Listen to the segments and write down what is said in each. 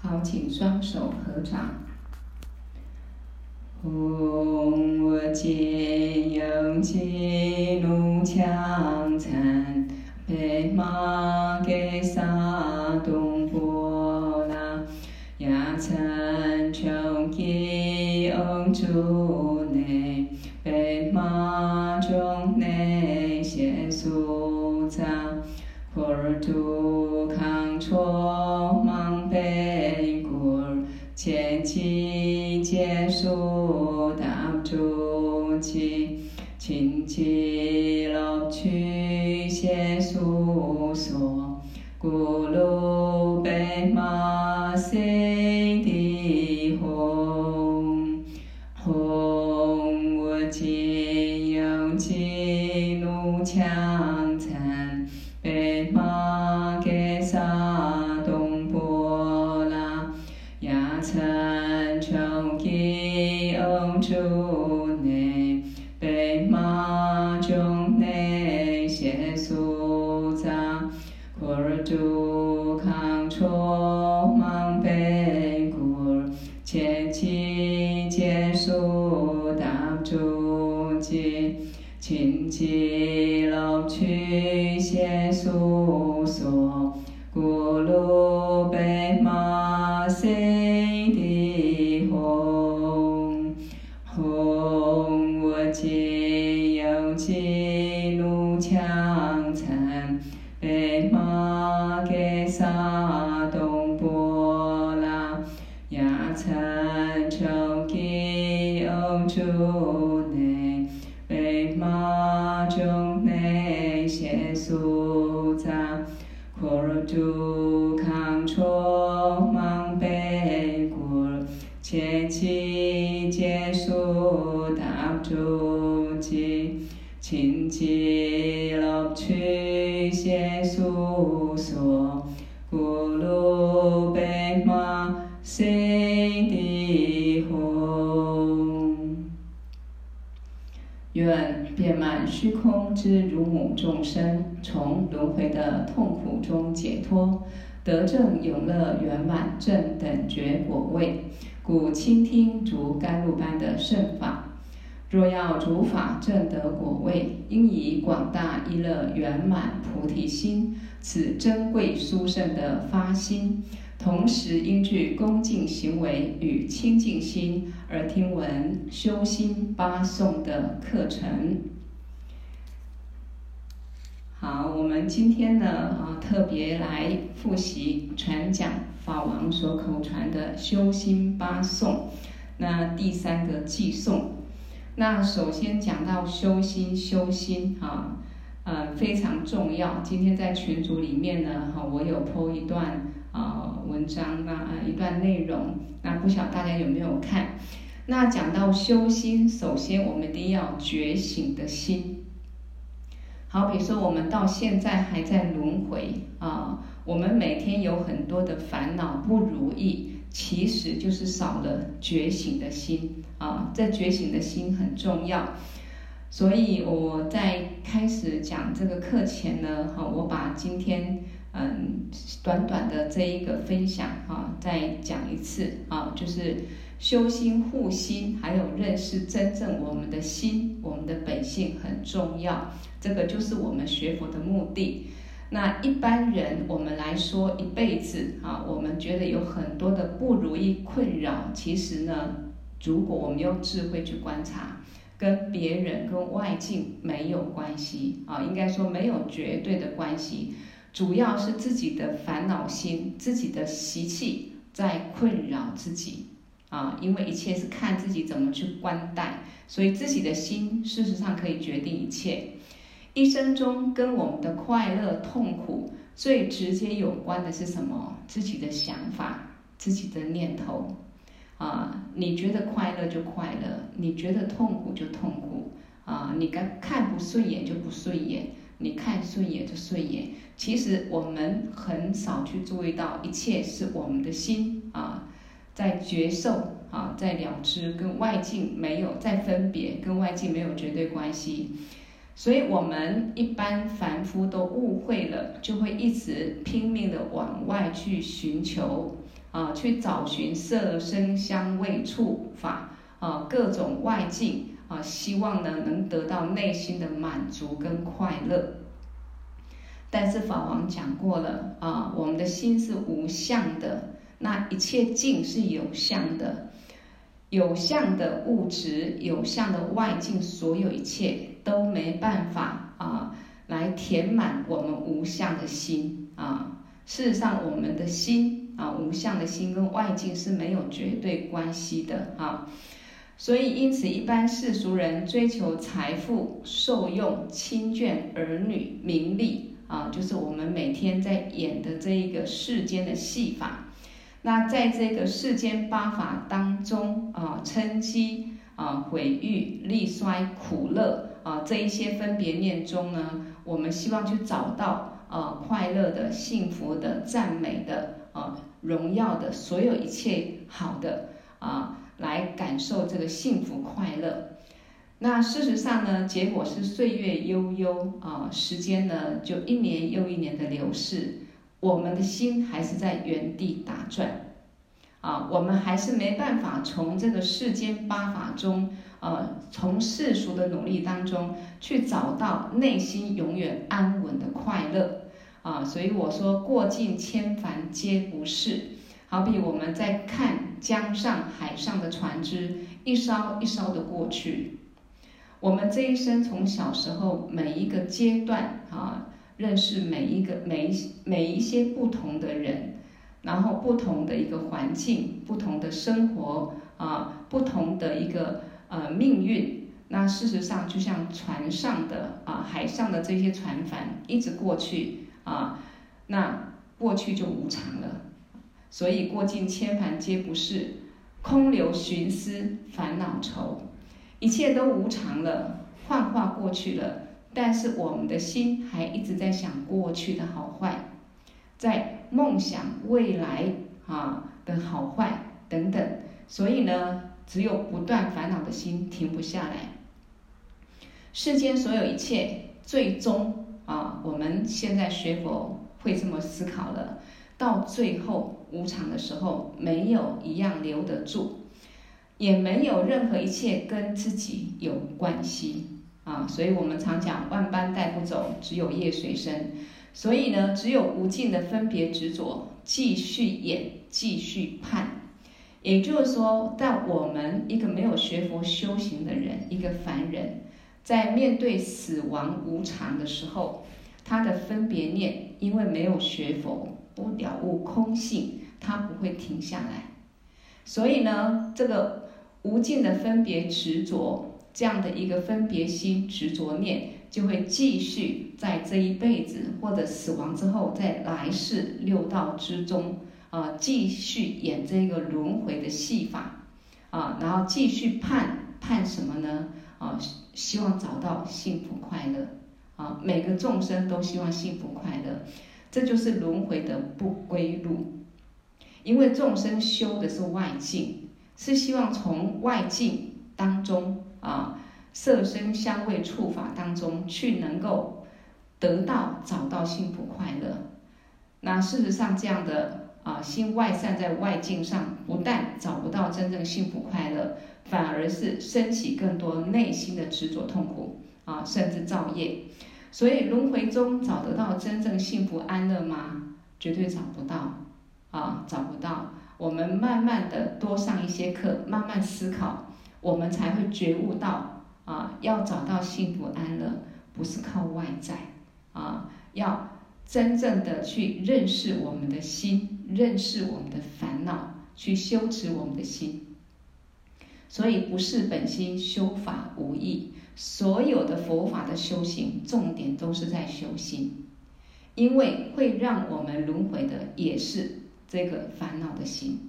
好，请双手合掌。嗡，我今有吉怒强残，贝玛给萨众生，从轮回的痛苦中解脱，得正永乐圆满正等觉果位。故倾听如甘露般的圣法。若要如法证得果位，应以广大一乐圆满菩提心，此珍贵殊胜的发心。同时应具恭敬行为与清净心，而听闻修心八颂的课程。好，我们今天呢啊特别来复习传讲法王所口传的修心八颂。那第三个偈颂，那首先讲到修心，修心啊，呃非常重要。今天在群组里面呢，哈，我有 po 一段。啊，文章啊，一段内容，那不晓大家有没有看？那讲到修心，首先我们一定要觉醒的心。好，比说我们到现在还在轮回啊，我们每天有很多的烦恼不如意，其实就是少了觉醒的心啊。这觉醒的心很重要，所以我在开始讲这个课前呢，哈，我把今天。嗯，短短的这一个分享哈，再讲一次啊，就是修心护心，还有认识真正我们的心，我们的本性很重要。这个就是我们学佛的目的。那一般人我们来说，一辈子啊，我们觉得有很多的不如意困扰，其实呢，如果我们用智慧去观察，跟别人跟外境没有关系啊，应该说没有绝对的关系。主要是自己的烦恼心、自己的习气在困扰自己啊，因为一切是看自己怎么去观待，所以自己的心事实上可以决定一切。一生中跟我们的快乐、痛苦最直接有关的是什么？自己的想法、自己的念头啊。你觉得快乐就快乐，你觉得痛苦就痛苦啊。你看看不顺眼就不顺眼。你看顺眼就顺眼，其实我们很少去注意到，一切是我们的心啊，在觉受啊，在了知，跟外境没有在分别，跟外境没有绝对关系。所以，我们一般凡夫都误会了，就会一直拼命的往外去寻求啊，去找寻色声香味触法啊，各种外境啊，希望呢能得到内心的满足跟快乐。但是法王讲过了啊，我们的心是无相的，那一切境是有相的，有相的物质、有相的外境，所有一切都没办法啊来填满我们无相的心啊。事实上，我们的心。啊，无相的心跟外境是没有绝对关系的啊，所以因此一般世俗人追求财富、受用、亲眷、儿女、名利啊，就是我们每天在演的这一个世间的戏法。那在这个世间八法当中啊，嗔痴啊、毁誉、力衰、苦乐啊这一些分别念中呢，我们希望去找到啊快乐的、幸福的、赞美的啊。荣耀的所有一切好的啊，来感受这个幸福快乐。那事实上呢，结果是岁月悠悠啊，时间呢就一年又一年的流逝，我们的心还是在原地打转。啊，我们还是没办法从这个世间八法中，呃，从世俗的努力当中去找到内心永远安稳的快乐。啊，所以我说过尽千帆皆不是，好比我们在看江上海上的船只一艘一艘的过去，我们这一生从小时候每一个阶段啊，认识每一个每一每一些不同的人，然后不同的一个环境，不同的生活啊，不同的一个呃命运，那事实上就像船上的啊，海上的这些船帆一直过去。啊，那过去就无常了，所以过尽千帆皆不是，空留寻思烦恼愁，一切都无常了，幻化过去了，但是我们的心还一直在想过去的好坏，在梦想未来啊的好坏等等，所以呢，只有不断烦恼的心停不下来。世间所有一切，最终。啊，我们现在学佛会这么思考了，到最后无常的时候，没有一样留得住，也没有任何一切跟自己有关系啊。所以我们常讲万般带不走，只有业随身。所以呢，只有无尽的分别执着，继续演，继续判。也就是说，在我们一个没有学佛修行的人，一个凡人。在面对死亡无常的时候，他的分别念，因为没有学佛，不了悟空性，他不会停下来。所以呢，这个无尽的分别执着，这样的一个分别心执着念，就会继续在这一辈子或者死亡之后，在来世六道之中啊，继续演这个轮回的戏法啊，然后继续判判什么呢？啊。希望找到幸福快乐，啊，每个众生都希望幸福快乐，这就是轮回的不归路。因为众生修的是外境，是希望从外境当中啊，色声香味触法当中去能够得到找到幸福快乐。那事实上这样的啊，心外散在外境上，不但找不到真正幸福快乐。反而是升起更多内心的执着痛苦啊，甚至造业。所以轮回中找得到真正幸福安乐吗？绝对找不到啊，找不到。我们慢慢的多上一些课，慢慢思考，我们才会觉悟到啊，要找到幸福安乐，不是靠外在啊，要真正的去认识我们的心，认识我们的烦恼，去修持我们的心。所以不是本心修法无益，所有的佛法的修行重点都是在修心，因为会让我们轮回的也是这个烦恼的心，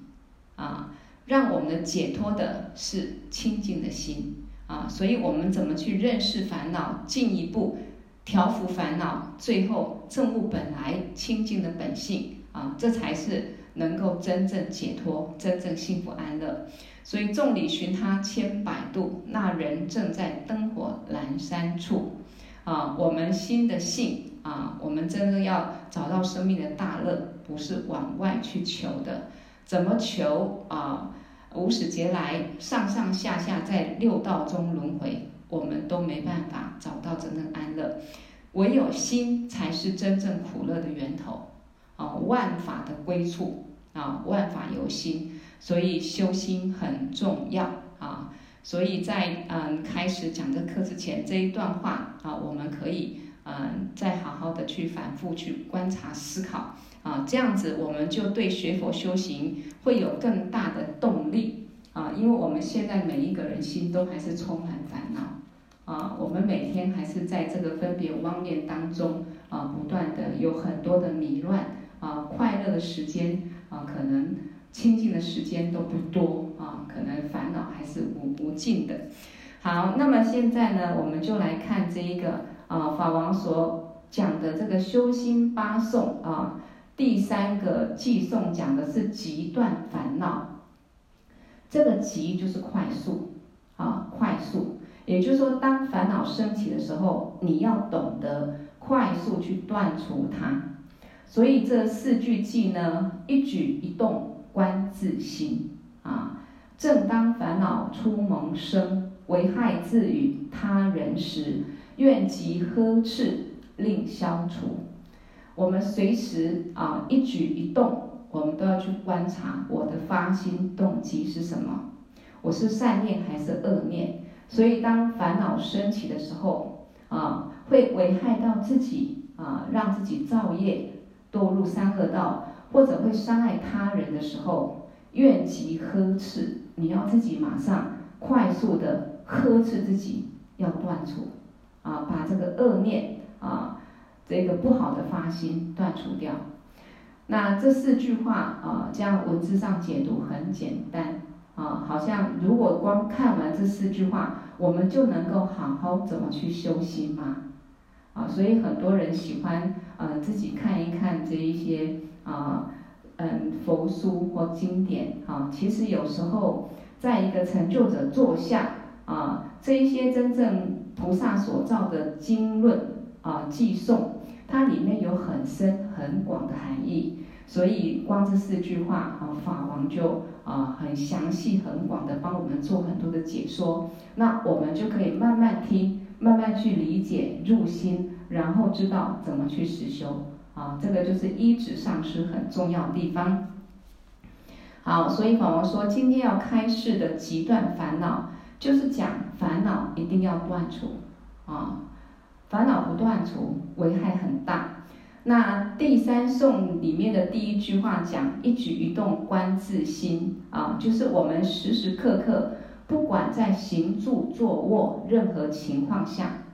啊，让我们的解脱的是清净的心，啊，所以我们怎么去认识烦恼，进一步调伏烦恼，最后证悟本来清净的本性，啊，这才是能够真正解脱、真正幸福安乐。所以众里寻他千百度，那人正在灯火阑珊处。啊，我们心的性啊，我们真正要找到生命的大乐，不是往外去求的。怎么求啊？无始劫来上上下下在六道中轮回，我们都没办法找到真正安乐。唯有心才是真正苦乐的源头啊！万法的归处啊，万法由心，所以修心很重要啊！所以在嗯开始讲这课之前，这一段话啊，我们可以嗯再好好的去反复去观察思考啊，这样子我们就对学佛修行会有更大的动力啊！因为我们现在每一个人心都还是充满烦恼。啊，我们每天还是在这个分别妄念当中啊，不断的有很多的迷乱啊，快乐的时间啊，可能清净的时间都不多啊，可能烦恼还是无无尽的。好，那么现在呢，我们就来看这一个啊，法王所讲的这个修心八颂啊，第三个偈颂讲的是急断烦恼，这个急就是快速啊，快速。也就是说，当烦恼升起的时候，你要懂得快速去断除它。所以这四句偈呢，一举一动观自心啊。正当烦恼初萌生，危害自与他人时，愿即呵斥令消除。我们随时啊，一举一动，我们都要去观察我的发心动机是什么，我是善念还是恶念。所以，当烦恼升起的时候，啊，会危害到自己，啊，让自己造业，堕入三恶道，或者会伤害他人的时候，怨极呵斥，你要自己马上快速的呵斥自己，要断除，啊，把这个恶念，啊，这个不好的发心断除掉。那这四句话，啊，这样文字上解读很简单。啊，好像如果光看完这四句话，我们就能够好好怎么去修心吗？啊，所以很多人喜欢呃自己看一看这一些啊嗯佛书或经典啊，其实有时候在一个成就者座下啊，这一些真正菩萨所造的经论啊偈颂，它里面有很深很广的含义。所以光这四句话啊，法王就啊很详细、很广的帮我们做很多的解说。那我们就可以慢慢听，慢慢去理解、入心，然后知道怎么去实修啊。这个就是依止上师很重要的地方。好，所以法王说，今天要开示的急断烦恼，就是讲烦恼一定要断除啊，烦恼不断除，危害很大。那第三颂里面的第一句话讲一举一动观自心啊，就是我们时时刻刻，不管在行住坐卧任何情况下，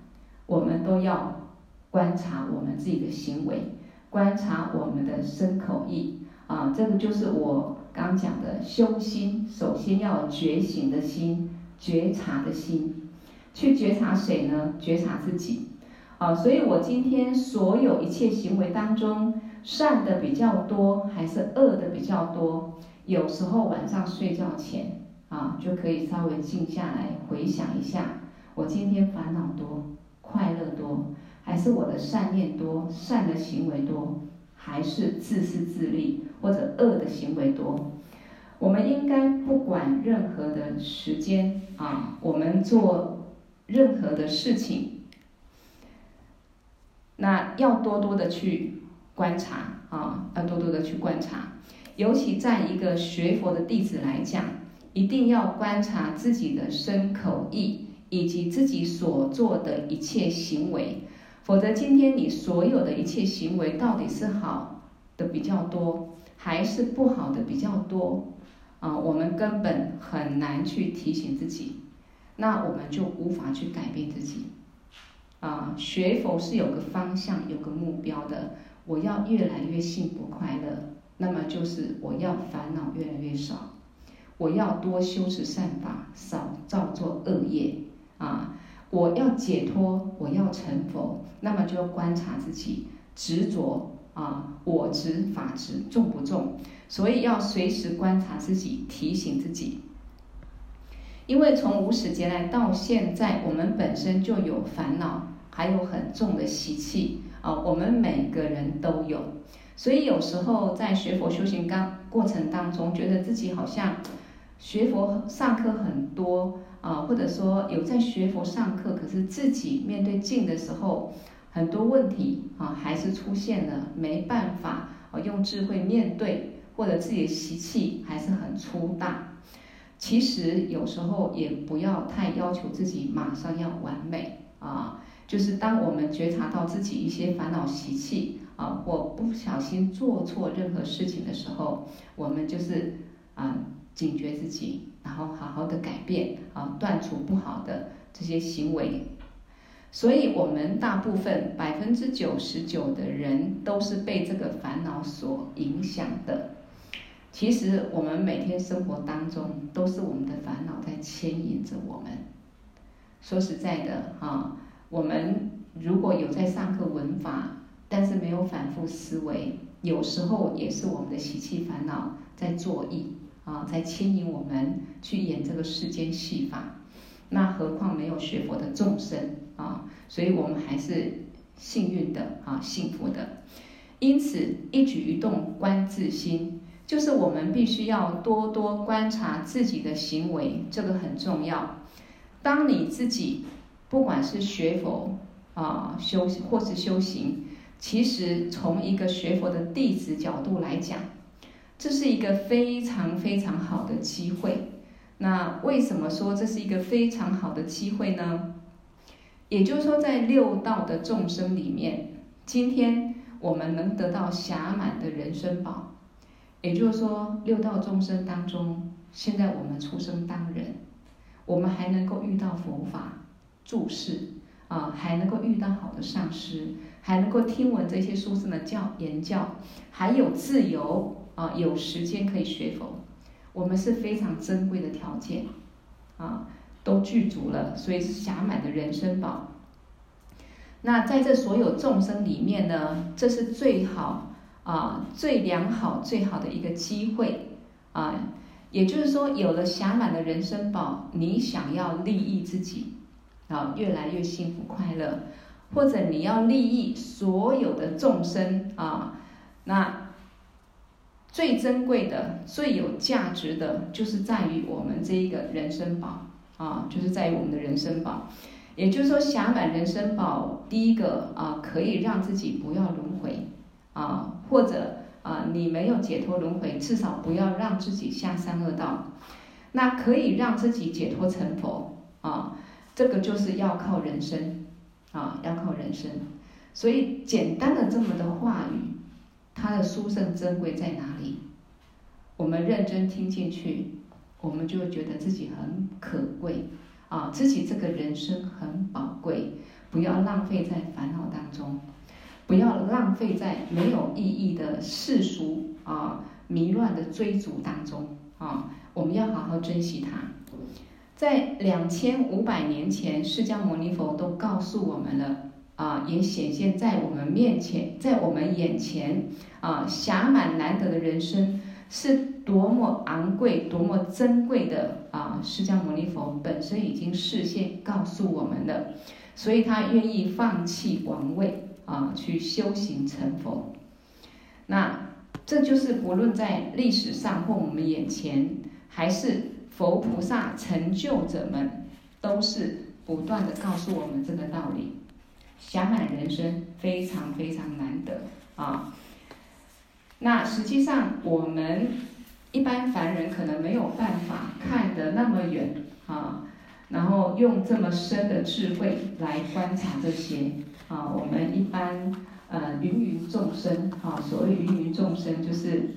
我们都要观察我们自己的行为，观察我们的身口意啊，这个就是我刚讲的修心，首先要觉醒的心，觉察的心，去觉察谁呢？觉察自己。啊，所以我今天所有一切行为当中，善的比较多还是恶的比较多？有时候晚上睡觉前啊，就可以稍微静下来回想一下，我今天烦恼多，快乐多，还是我的善念多，善的行为多，还是自私自利或者恶的行为多？我们应该不管任何的时间啊，我们做任何的事情。那要多多的去观察啊，要多多的去观察，尤其在一个学佛的弟子来讲，一定要观察自己的身口意，以及自己所做的一切行为，否则今天你所有的一切行为到底是好的比较多，还是不好的比较多啊？我们根本很难去提醒自己，那我们就无法去改变自己。啊，学佛是有个方向、有个目标的。我要越来越幸福快乐，那么就是我要烦恼越来越少，我要多修持善法，少造作恶业。啊，我要解脱，我要成佛，那么就要观察自己执着啊，我执、法执重不重？所以要随时观察自己，提醒自己。因为从无始劫来到现在，我们本身就有烦恼。还有很重的习气啊，我们每个人都有。所以有时候在学佛修行刚过程当中，觉得自己好像学佛上课很多啊，或者说有在学佛上课，可是自己面对境的时候，很多问题啊还是出现了，没办法啊用智慧面对，或者自己的习气还是很粗大。其实有时候也不要太要求自己马上要完美啊，就是当我们觉察到自己一些烦恼习气。啊，或不小心做错任何事情的时候，我们就是啊警觉自己，然后好好的改变啊，断除不好的这些行为。所以，我们大部分百分之九十九的人都是被这个烦恼所影响的。其实，我们每天生活当中都是我们的烦恼在牵引着我们。说实在的啊，我们如果有在上课文法。但是没有反复思维，有时候也是我们的习气烦恼在作意啊，在牵引我们去演这个世间戏法。那何况没有学佛的众生啊，所以我们还是幸运的啊，幸福的。因此，一举一动观自心，就是我们必须要多多观察自己的行为，这个很重要。当你自己不管是学佛啊，修或是修行。其实，从一个学佛的弟子角度来讲，这是一个非常非常好的机会。那为什么说这是一个非常好的机会呢？也就是说，在六道的众生里面，今天我们能得到暇满的人生宝。也就是说，六道众生当中，现在我们出生当人，我们还能够遇到佛法注释啊，还能够遇到好的上师。还能够听闻这些书生的教言教，还有自由啊，有时间可以学佛，我们是非常珍贵的条件，啊，都具足了，所以是暇满的人生宝。那在这所有众生里面呢，这是最好啊、最良好、最好的一个机会啊，也就是说，有了暇满的人生宝，你想要利益自己啊，越来越幸福快乐。或者你要利益所有的众生啊，那最珍贵的、最有价值的，就是在于我们这一个人生宝啊，就是在于我们的人生宝。也就是说，暇满人生宝，第一个啊，可以让自己不要轮回啊，或者啊，你没有解脱轮回，至少不要让自己下三恶道。那可以让自己解脱成佛啊，这个就是要靠人生。啊，要靠人生，所以简单的这么的话语，它的殊胜珍贵在哪里？我们认真听进去，我们就会觉得自己很可贵啊，自己这个人生很宝贵，不要浪费在烦恼当中，不要浪费在没有意义的世俗啊迷乱的追逐当中啊，我们要好好珍惜它。在两千五百年前，释迦牟尼佛都告诉我们了啊，也显现在我们面前，在我们眼前啊，暇满难得的人生是多么昂贵、多么珍贵的啊！释迦牟尼佛本身已经示现告诉我们了，所以他愿意放弃王位啊，去修行成佛。那这就是不论在历史上或我们眼前，还是。佛菩萨成就者们都是不断的告诉我们这个道理，想满人生非常非常难得啊。那实际上我们一般凡人可能没有办法看得那么远啊，然后用这么深的智慧来观察这些啊。我们一般呃芸芸众生啊，所谓芸芸众生就是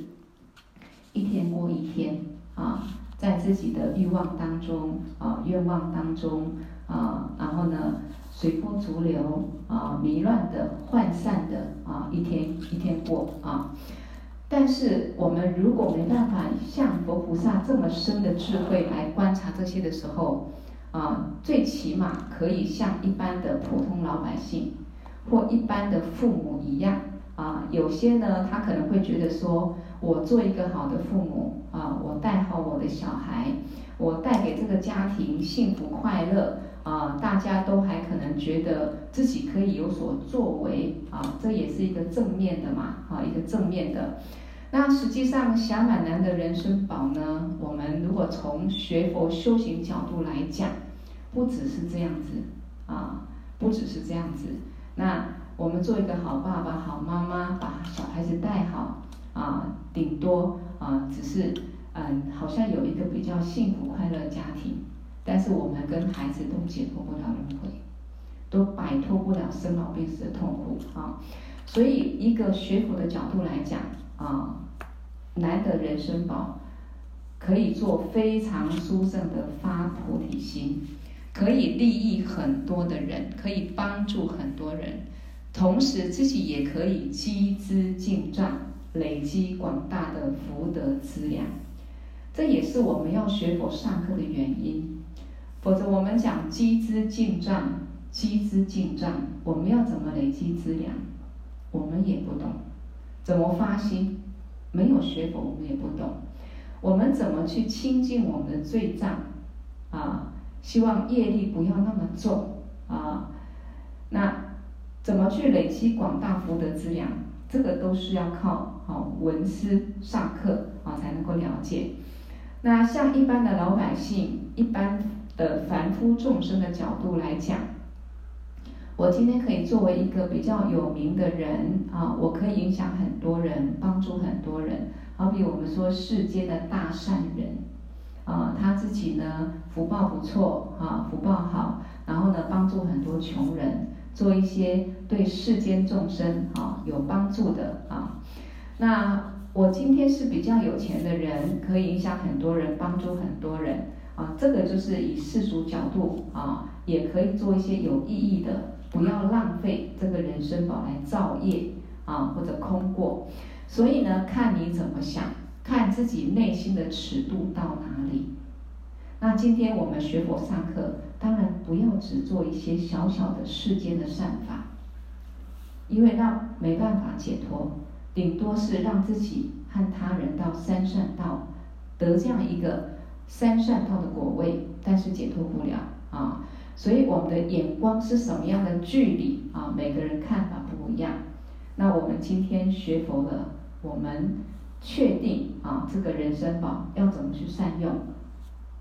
一天过一天啊。在自己的欲望当中啊，愿望当中啊，然后呢，随波逐流啊，迷乱的、涣散的啊，一天一天过啊。但是我们如果没办法像佛菩萨这么深的智慧来观察这些的时候啊，最起码可以像一般的普通老百姓或一般的父母一样啊。有些呢，他可能会觉得说，我做一个好的父母啊。我带好我的小孩，我带给这个家庭幸福快乐啊，大家都还可能觉得自己可以有所作为啊，这也是一个正面的嘛，啊，一个正面的。那实际上，小满男的人生宝呢，我们如果从学佛修行角度来讲，不只是这样子啊，不只是这样子。那我们做一个好爸爸、好妈妈，把小孩子带好啊，顶多啊，只是嗯，好像有一个比较幸福快乐的家庭，但是我们跟孩子都解脱不了轮回，都摆脱不了生老病死的痛苦啊。所以，一个学佛的角度来讲啊，难得人生宝可以做非常殊胜的发菩提心，可以利益很多的人，可以帮助很多人，同时自己也可以积资净障，累积广大的福德资粮。这也是我们要学佛上课的原因。否则，我们讲积资净障，积资净障，我们要怎么累积资粮？我们也不懂。怎么发心？没有学佛，我们也不懂。我们怎么去清净我们的罪障？啊，希望业力不要那么重啊。那怎么去累积广大福德资粮？这个都是要靠好闻思上课啊才能够了解。那像一般的老百姓、一般的凡夫众生的角度来讲，我今天可以作为一个比较有名的人啊，我可以影响很多人，帮助很多人。好比我们说世间的大善人，啊，他自己呢福报不错啊，福报好，然后呢帮助很多穷人，做一些对世间众生啊有帮助的啊。那我今天是比较有钱的人，可以影响很多人，帮助很多人啊。这个就是以世俗角度啊，也可以做一些有意义的。不要浪费这个人生宝来造业啊，或者空过。所以呢，看你怎么想，看自己内心的尺度到哪里。那今天我们学佛上课，当然不要只做一些小小的世间的善法，因为那没办法解脱，顶多是让自己和他人到三善道，得这样一个三善道的果位，但是解脱不了啊。所以我们的眼光是什么样的距离啊？每个人看法不一样。那我们今天学佛了，我们确定啊，这个人参宝要怎么去善用？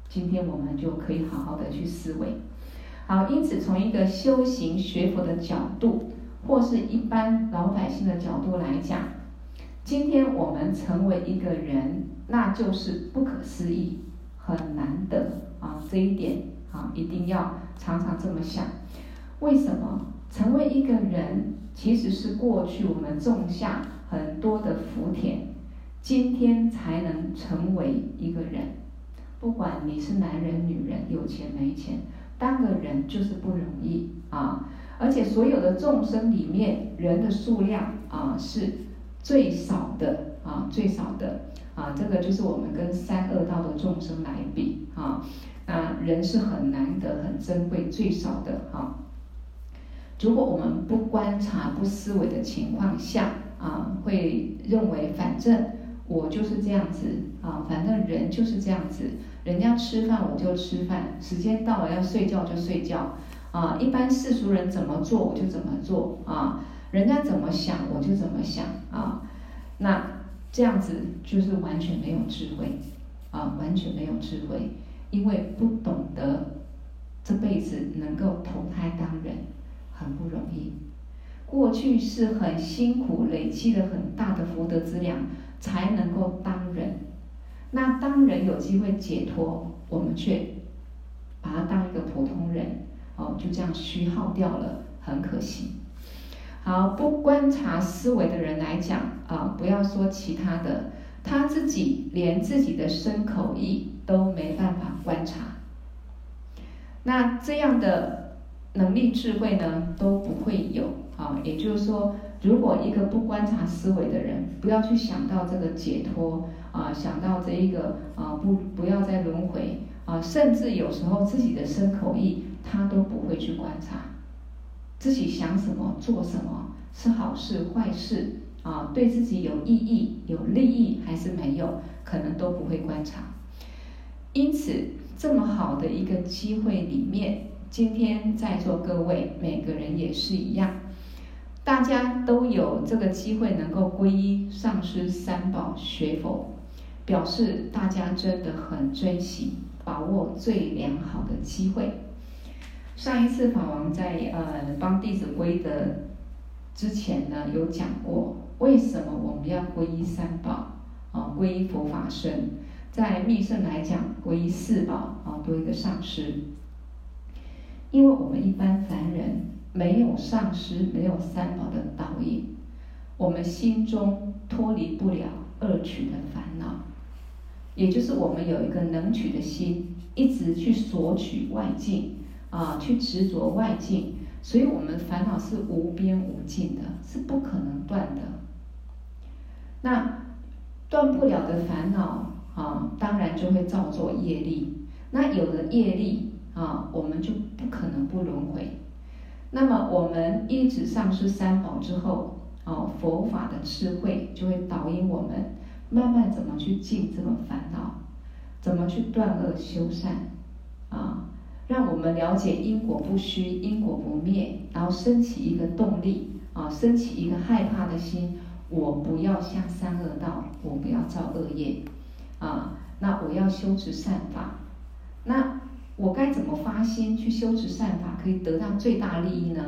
今天我们就可以好好的去思维。好，因此从一个修行学佛的角度，或是一般老百姓的角度来讲，今天我们成为一个人，那就是不可思议，很难得啊！这一点啊，一定要。常常这么想，为什么成为一个人，其实是过去我们种下很多的福田，今天才能成为一个人。不管你是男人、女人，有钱没钱，当个人就是不容易啊！而且所有的众生里面，人的数量啊是最少的啊，最少的啊，这个就是我们跟三恶道的众生来比啊。啊，人是很难得、很珍贵、最少的哈。如果我们不观察、不思维的情况下，啊，会认为反正我就是这样子啊，反正人就是这样子，人家吃饭我就吃饭，时间到了要睡觉就睡觉，啊，一般世俗人怎么做我就怎么做啊，人家怎么想我就怎么想啊，那这样子就是完全没有智慧，啊，完全没有智慧。因为不懂得这辈子能够投胎当人很不容易，过去是很辛苦累积了很大的福德资粮才能够当人，那当人有机会解脱，我们却把他当一个普通人，哦，就这样虚耗掉了，很可惜。好，不观察思维的人来讲啊，不要说其他的，他自己连自己的身口意。都没办法观察，那这样的能力智慧呢都不会有啊。也就是说，如果一个不观察思维的人，不要去想到这个解脱啊，想到这一个啊不不要再轮回啊，甚至有时候自己的身口意他都不会去观察，自己想什么做什么是好事坏事啊，对自己有意义有利益还是没有？可能都不会观察。因此，这么好的一个机会里面，今天在座各位每个人也是一样，大家都有这个机会能够皈依上师三宝学佛，表示大家真的很珍惜，把握最良好的机会。上一次法王在呃帮弟子皈的之前呢，有讲过为什么我们要皈依三宝啊，皈依佛法僧，在密乘来讲皈依四宝啊，多一个上师。因为我们一般凡人没有上师，没有三宝的导引，我们心中脱离不了二取的烦恼，也就是我们有一个能取的心，一直去索取外境。啊，去执着外境，所以我们烦恼是无边无尽的，是不可能断的。那断不了的烦恼啊，当然就会造作业力。那有了业力啊，我们就不可能不轮回。那么我们一直上师三宝之后，哦，佛法的智慧就会导引我们，慢慢怎么去净这个烦恼，怎么去断恶修善，啊。让我们了解因果不虚，因果不灭，然后升起一个动力啊，升起一个害怕的心。我不要下三恶道，我不要造恶业啊。那我要修持善法。那我该怎么发心去修持善法，可以得到最大利益呢？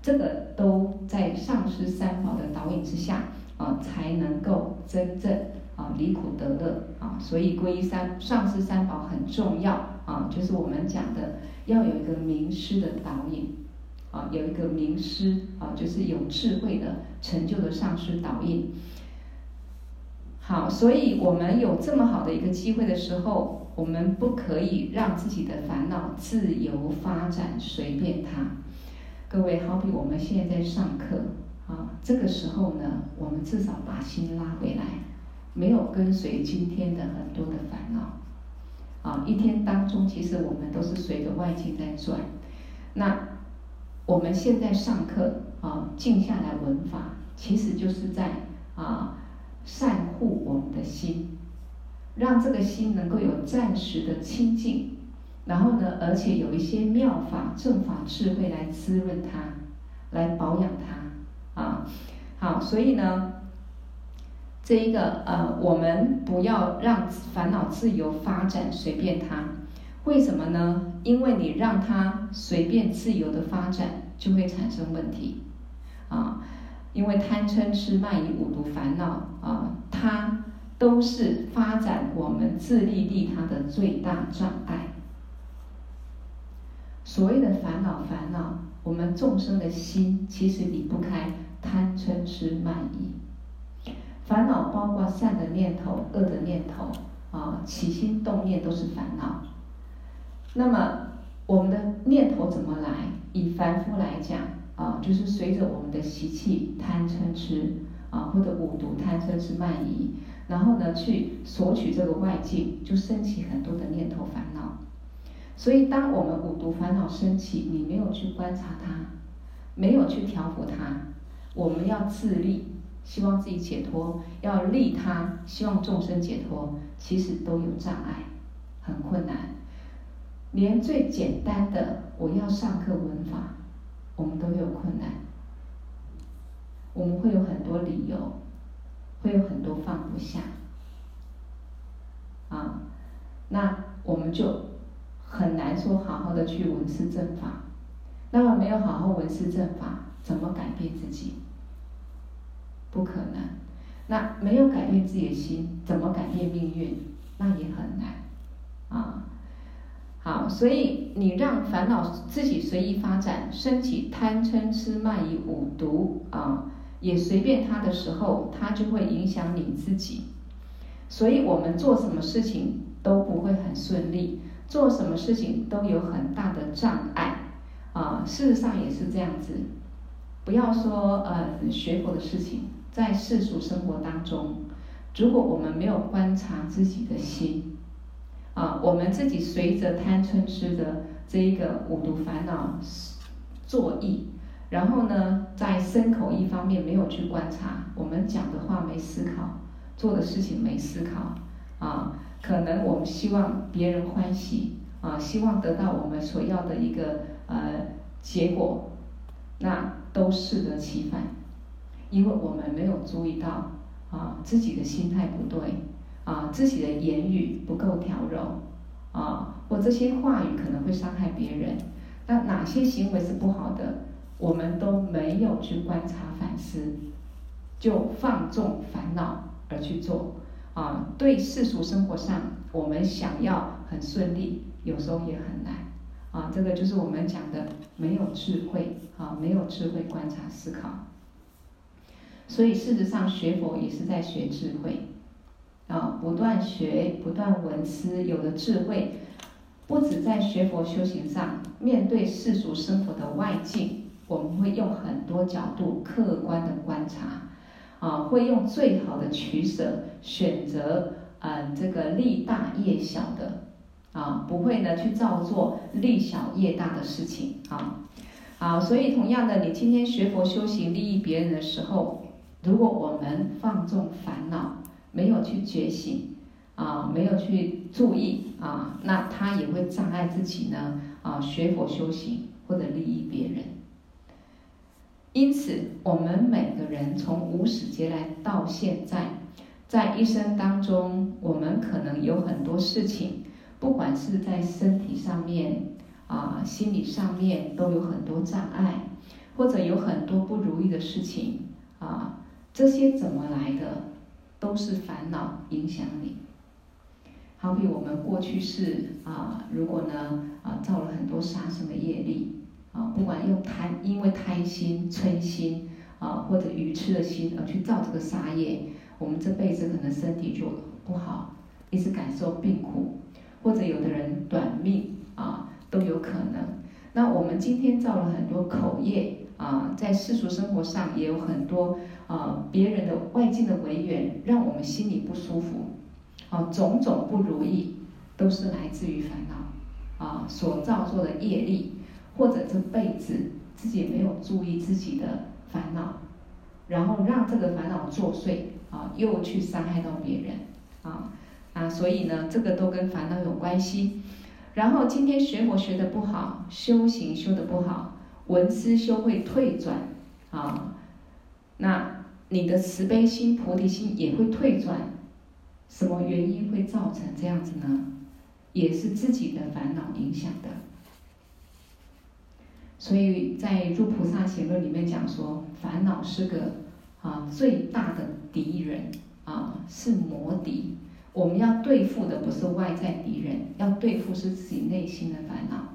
这个都在上师三宝的导引之下啊，才能够真正啊离苦得乐啊。所以皈依三上师三宝很重要。啊，就是我们讲的，要有一个名师的导引，啊，有一个名师啊，就是有智慧的成就的上师导引。好，所以我们有这么好的一个机会的时候，我们不可以让自己的烦恼自由发展，随便它。各位，好比我们现在在上课啊，这个时候呢，我们至少把心拉回来，没有跟随今天的很多的烦恼。啊，一天当中，其实我们都是随着外境在转。那我们现在上课啊，静下来闻法，其实就是在啊善护我们的心，让这个心能够有暂时的清净，然后呢，而且有一些妙法、正法、智慧来滋润它，来保养它。啊，好，所以呢。这一个呃，我们不要让烦恼自由发展，随便它。为什么呢？因为你让它随便自由的发展，就会产生问题啊。因为贪嗔痴慢疑五毒烦恼啊，它都是发展我们自利利他的最大障碍。所谓的烦恼，烦恼，我们众生的心其实离不开贪嗔痴慢疑。烦恼包括善的念头、恶的念头，啊，起心动念都是烦恼。那么我们的念头怎么来？以凡夫来讲，啊，就是随着我们的习气贪嗔痴，啊，或者五毒贪嗔痴慢疑，然后呢去索取这个外境，就升起很多的念头烦恼。所以当我们五毒烦恼升起，你没有去观察它，没有去调伏它，我们要自利。希望自己解脱，要利他，希望众生解脱，其实都有障碍，很困难。连最简单的我要上课闻法，我们都有困难。我们会有很多理由，会有很多放不下。啊，那我们就很难说好好的去闻思正法。那么没有好好闻思正法，怎么改变自己？不可能，那没有改变自己的心，怎么改变命运？那也很难，啊，好，所以你让烦恼自己随意发展，升起贪嗔痴慢疑五毒啊，也随便他的时候，他就会影响你自己。所以我们做什么事情都不会很顺利，做什么事情都有很大的障碍，啊，事实上也是这样子。不要说呃学佛的事情。在世俗生活当中，如果我们没有观察自己的心，啊，我们自己随着贪嗔痴的这一个五毒烦恼作意，然后呢，在身口意方面没有去观察，我们讲的话没思考，做的事情没思考，啊，可能我们希望别人欢喜啊，希望得到我们所要的一个呃结果，那都适得其反，因为我们没有注意到啊自己的心态不对啊，自己的言语不够调柔啊，或这些话语可能会伤害别人，那哪些行为是不好的，我们都没有去观察反思，就放纵烦恼而去做。啊，对世俗生活上，我们想要很顺利，有时候也很难。啊，这个就是我们讲的没有智慧，啊，没有智慧观察思考。所以事实上学佛也是在学智慧，啊，不断学，不断闻思，有了智慧，不止在学佛修行上，面对世俗生活的外境，我们会用很多角度客观的观察。啊，会用最好的取舍，选择嗯、这个利大业小的，啊，不会呢去照做利小业大的事情啊。啊，所以同样的，你今天学佛修行利益别人的时候，如果我们放纵烦恼，没有去觉醒，啊，没有去注意啊，那他也会障碍自己呢啊学佛修行或者利益别人。因此，我们每个人从无始劫来到现在，在一生当中，我们可能有很多事情，不管是在身体上面啊、心理上面，都有很多障碍，或者有很多不如意的事情啊。这些怎么来的？都是烦恼影响你。好比我们过去世啊，如果呢啊造了很多杀生的业力。啊，不管用贪，因为贪心、嗔心啊，或者愚痴的心而去造这个杀业，我们这辈子可能身体就不好，一直感受病苦，或者有的人短命啊，都有可能。那我们今天造了很多口业啊，在世俗生活上也有很多啊，别人的外境的违缘，让我们心里不舒服，啊，种种不如意，都是来自于烦恼啊所造作的业力。或者这辈子自己没有注意自己的烦恼，然后让这个烦恼作祟啊，又去伤害到别人啊啊，所以呢，这个都跟烦恼有关系。然后今天学佛学的不好，修行修的不好，闻思修会退转啊，那你的慈悲心、菩提心也会退转。什么原因会造成这样子呢？也是自己的烦恼影响的。所以在《入菩萨行论》里面讲说，烦恼是个啊最大的敌人啊，是魔敌。我们要对付的不是外在敌人，要对付是自己内心的烦恼。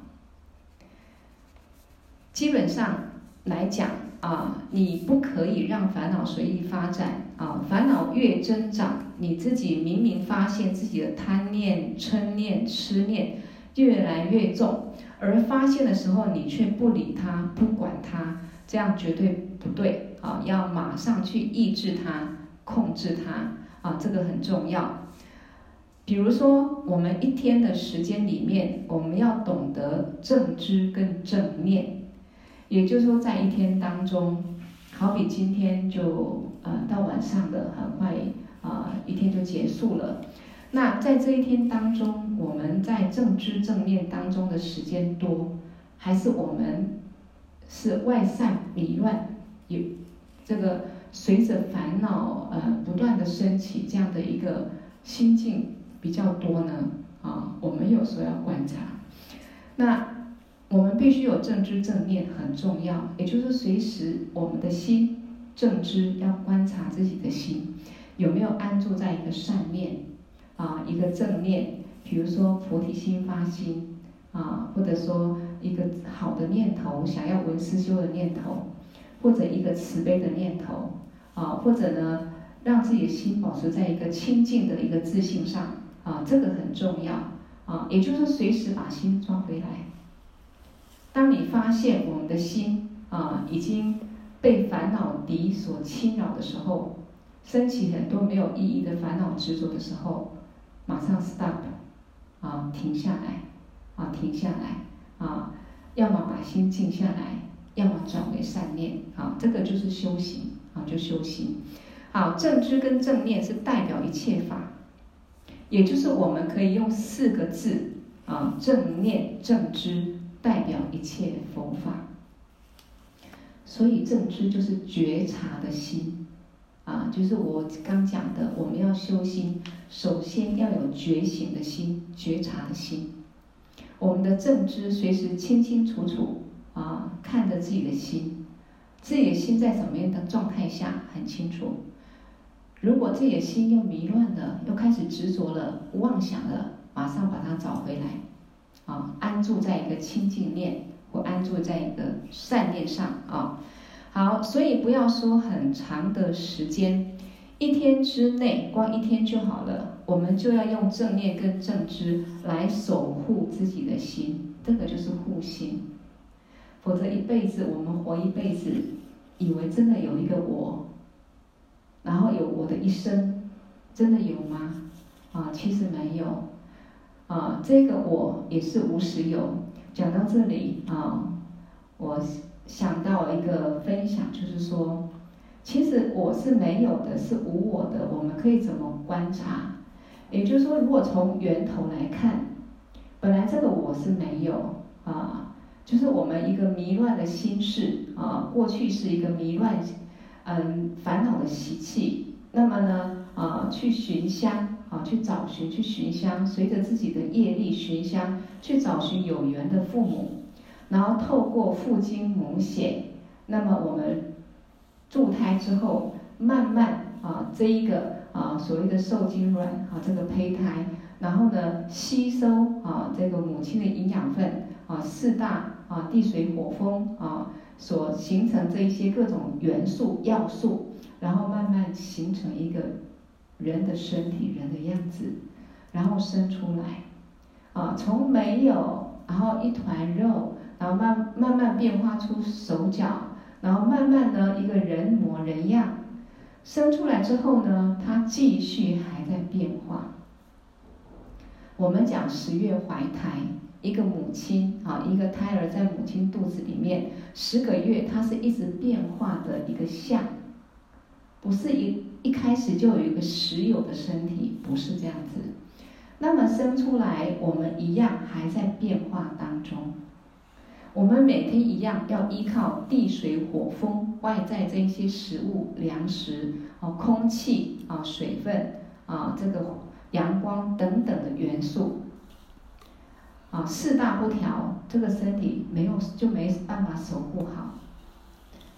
基本上来讲啊，你不可以让烦恼随意发展啊，烦恼越增长，你自己明明发现自己的贪念、嗔念、痴念越来越重。而发现的时候，你却不理他，不管他，这样绝对不对啊！要马上去抑制他，控制他啊，这个很重要。比如说，我们一天的时间里面，我们要懂得正知跟正念，也就是说，在一天当中，好比今天就呃到晚上的很快啊，一天就结束了。那在这一天当中，我们在正知正念当中的时间多，还是我们是外散迷乱，有这个随着烦恼呃不断的升起这样的一个心境比较多呢？啊，我们有时候要观察。那我们必须有正知正念很重要，也就是随时我们的心正知要观察自己的心有没有安住在一个善念。啊，一个正念，比如说菩提心发心，啊，或者说一个好的念头，想要闻思修的念头，或者一个慈悲的念头，啊，或者呢，让自己的心保持在一个清净的一个自信上，啊，这个很重要，啊，也就是随时把心抓回来。当你发现我们的心啊已经被烦恼敌所侵扰的时候，升起很多没有意义的烦恼执着的时候。马上 stop，啊，停下来，啊，停下来，啊，要么把心静下来，要么转为善念，啊，这个就是修行，啊，就修行。好，正知跟正念是代表一切法，也就是我们可以用四个字啊，正念正知，代表一切佛法。所以正知就是觉察的心，啊，就是我刚讲的，我们要修心，首先要有觉醒的心，觉察的心。我们的正知随时清清楚楚啊，看着自己的心，自己的心在什么样的状态下很清楚。如果自己的心又迷乱了，又开始执着了、妄想了，马上把它找回来，啊，安住在一个清净念。或安住在一个善念上啊，好，所以不要说很长的时间，一天之内，光一天就好了，我们就要用正念跟正知来守护自己的心，这个就是护心。否则一辈子我们活一辈子，以为真的有一个我，然后有我的一生，真的有吗？啊，其实没有，啊，这个我也是无时有。讲到这里啊，我想到一个分享，就是说，其实我是没有的，是无我的。我们可以怎么观察？也就是说，如果从源头来看，本来这个我是没有啊，就是我们一个迷乱的心事啊，过去是一个迷乱，嗯，烦恼的习气。那么呢，啊，去寻香。啊，去找寻，去寻香，随着自己的业力寻香，去找寻有缘的父母，然后透过父精母血，那么我们助胎之后，慢慢啊，这一个啊所谓的受精卵啊，这个胚胎，然后呢吸收啊这个母亲的营养分啊，四大啊地水火风啊所形成这一些各种元素要素，然后慢慢形成一个。人的身体，人的样子，然后生出来，啊，从没有，然后一团肉，然后慢慢慢变化出手脚，然后慢慢的一个人模人样，生出来之后呢，它继续还在变化。我们讲十月怀胎，一个母亲啊，一个胎儿在母亲肚子里面十个月，它是一直变化的一个相，不是一。一开始就有一个实有的身体，不是这样子。那么生出来，我们一样还在变化当中。我们每天一样要依靠地水火风外在这一些食物、粮食、啊空气啊水分啊这个阳光等等的元素啊四大不调，这个身体没有就没办法守护好。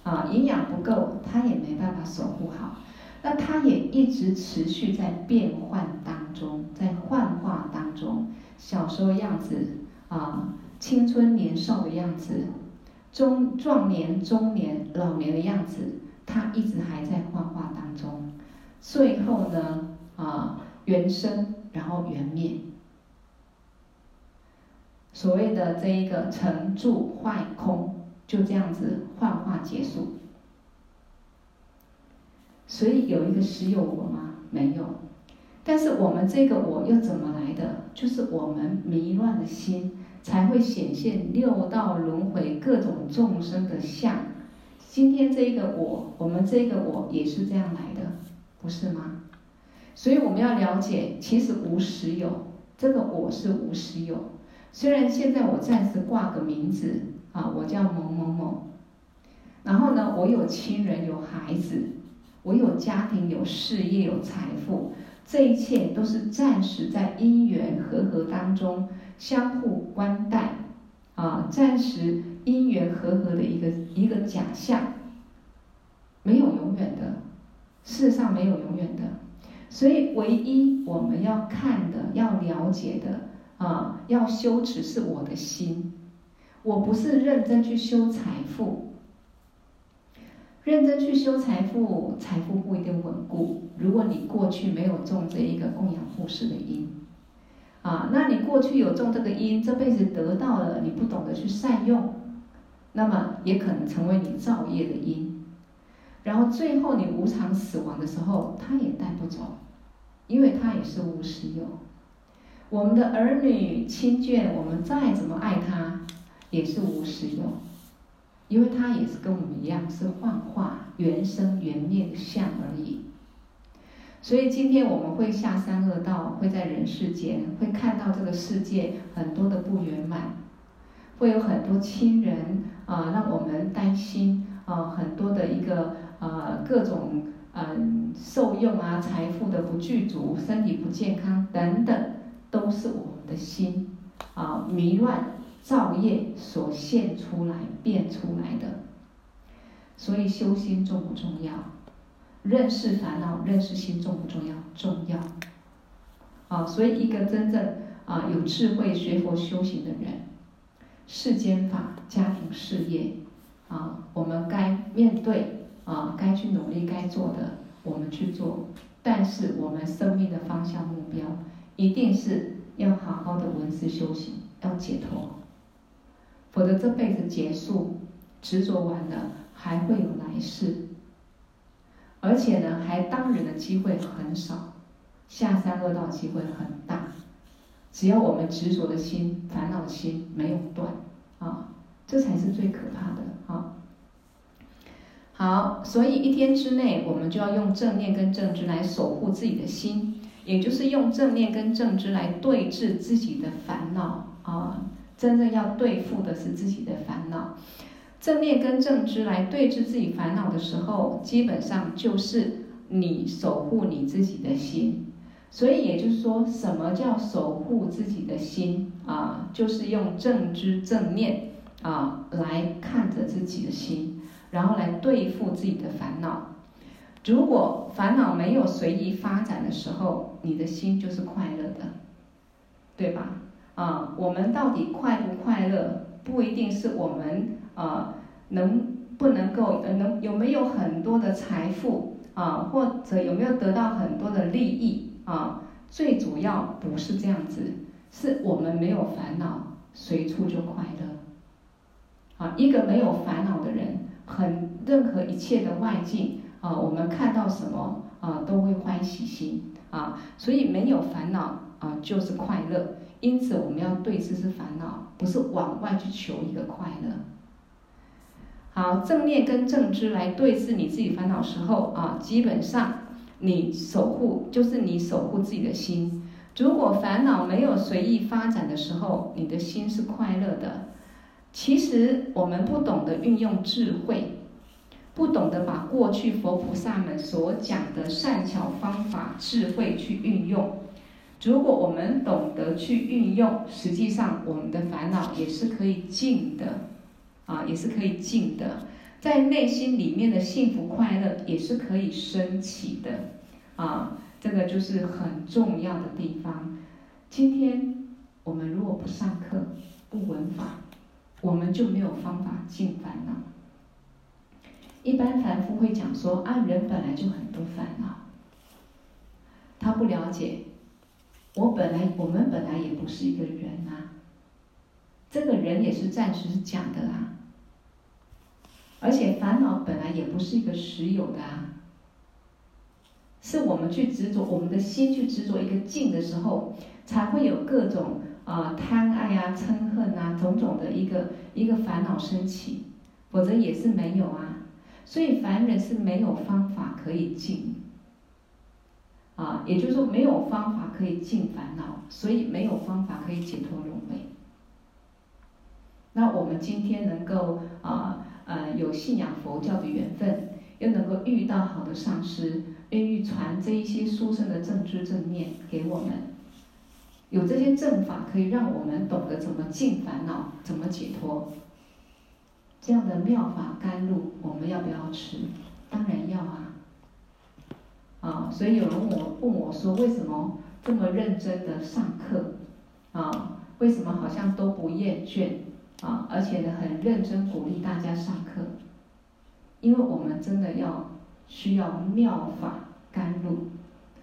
啊营养不够，它也没办法守护好。那它也一直持续在变换当中，在幻化当中。小时候样子啊，青春年少的样子，中壮年、中年、老年的样子，他一直还在幻化当中。最后呢，啊，缘生，然后缘灭。所谓的这一个成住坏空，就这样子幻化结束。所以有一个实有我吗？没有。但是我们这个我又怎么来的？就是我们迷乱的心才会显现六道轮回各种众生的相。今天这个我，我们这个我也是这样来的，不是吗？所以我们要了解，其实无实有，这个我是无实有。虽然现在我暂时挂个名字啊，我叫某某某，然后呢，我有亲人，有孩子。我有家庭，有事业，有财富，这一切都是暂时在因缘和合当中相互关待，啊，暂时因缘和合的一个一个假象，没有永远的，世上没有永远的，所以唯一我们要看的、要了解的，啊，要修持是我的心，我不是认真去修财富。认真去修财富，财富不一定稳固。如果你过去没有种这一个供养护世的因，啊，那你过去有种这个因，这辈子得到了，你不懂得去善用，那么也可能成为你造业的因。然后最后你无常死亡的时候，他也带不走，因为他也是无实有。我们的儿女亲眷，我们再怎么爱他，也是无实有。因为他也是跟我们一样，是幻化、缘生、缘灭的相而已。所以今天我们会下三恶道，会在人世间，会看到这个世界很多的不圆满，会有很多亲人啊，让我们担心啊，很多的一个呃各种嗯受用啊，财富的不具足，身体不健康等等，都是我们的心啊迷乱造业所现出来变出来的。所以修心重不重要？认识烦恼、认识心重不重要？重要。啊，所以一个真正啊有智慧、学佛修行的人，世间法、家庭、事业，啊，我们该面对啊，该去努力、该做的，我们去做。但是我们生命的方向、目标，一定是要好好的闻思修行，要解脱。否则这辈子结束，执着完了，还会有来世。而且呢，还当人的机会很少，下三恶道机会很大。只要我们执着的心、烦恼的心没有断，啊，这才是最可怕的啊。好，所以一天之内，我们就要用正念跟正知来守护自己的心，也就是用正念跟正知来对治自己的烦恼啊。真正要对付的是自己的烦恼。正念跟正知来对治自己烦恼的时候，基本上就是你守护你自己的心。所以也就是说，什么叫守护自己的心啊？就是用正知正念啊来看着自己的心，然后来对付自己的烦恼。如果烦恼没有随意发展的时候，你的心就是快乐的，对吧？啊，我们到底快不快乐，不一定是我们。啊，能不能够能有没有很多的财富啊，或者有没有得到很多的利益啊？最主要不是这样子，是我们没有烦恼，随处就快乐。啊，一个没有烦恼的人，很任何一切的外境啊，我们看到什么啊，都会欢喜心啊，所以没有烦恼啊，就是快乐。因此，我们要对治是烦恼，不是往外去求一个快乐。好，正念跟正知来对治你自己烦恼时候啊，基本上你守护就是你守护自己的心。如果烦恼没有随意发展的时候，你的心是快乐的。其实我们不懂得运用智慧，不懂得把过去佛菩萨们所讲的善巧方法、智慧去运用。如果我们懂得去运用，实际上我们的烦恼也是可以静的。啊，也是可以静的，在内心里面的幸福快乐也是可以升起的，啊，这个就是很重要的地方。今天我们如果不上课、不闻法，我们就没有方法进烦恼。一般凡夫会讲说啊，人本来就很多烦恼，他不了解，我本来我们本来也不是一个人啊，这个人也是暂时是讲的啊。而且烦恼本来也不是一个实有的啊，是我们去执着，我们的心去执着一个境的时候，才会有各种啊、贪爱啊、嗔恨啊种种的一个一个烦恼升起，否则也是没有啊。所以凡人是没有方法可以静，啊，也就是说没有方法可以静烦恼，所以没有方法可以解脱轮回。那我们今天能够啊。呃有信仰佛教的缘分，又能够遇到好的上师，愿意传这一些殊胜的正知正念给我们，有这些正法可以让我们懂得怎么净烦恼，怎么解脱。这样的妙法甘露，我们要不要吃？当然要啊！啊，所以有人问我问我说，为什么这么认真的上课？啊，为什么好像都不厌倦？啊，而且呢，很认真鼓励大家上课，因为我们真的要需要妙法甘露，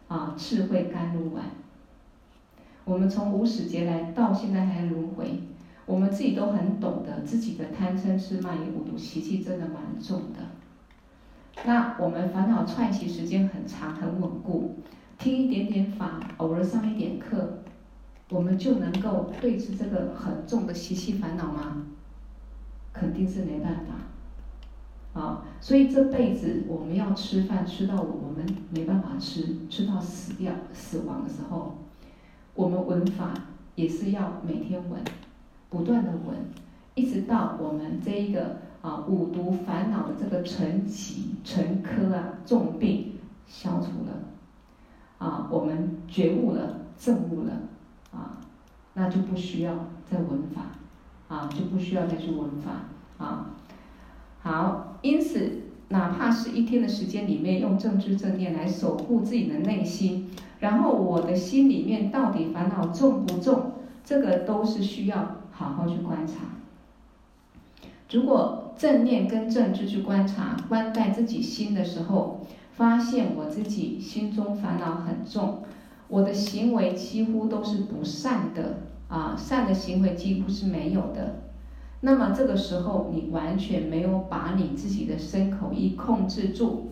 啊，智慧甘露丸。我们从无始劫来到现在还轮回，我们自己都很懂得自己的贪嗔痴慢疑五毒习气真的蛮重的。那我们烦恼串习时间很长很稳固，听一点点法，偶尔上一点课。我们就能够对治这个很重的习气烦恼吗？肯定是没办法。啊，所以这辈子我们要吃饭吃到我们没办法吃，吃到死掉死亡的时候，我们闻法也是要每天闻，不断的闻，一直到我们这一个啊五毒烦恼的这个尘疾尘科啊重病消除了，啊，我们觉悟了证悟了，那就不需要再闻法。啊，就不需要再去闻法啊。好，因此，哪怕是一天的时间里面，用正知正念来守护自己的内心，然后我的心里面到底烦恼重不重，这个都是需要好好去观察。如果正念跟正知去观察，观待自己心的时候，发现我自己心中烦恼很重，我的行为几乎都是不善的。啊，善的行为几乎是没有的。那么这个时候，你完全没有把你自己的身口意控制住，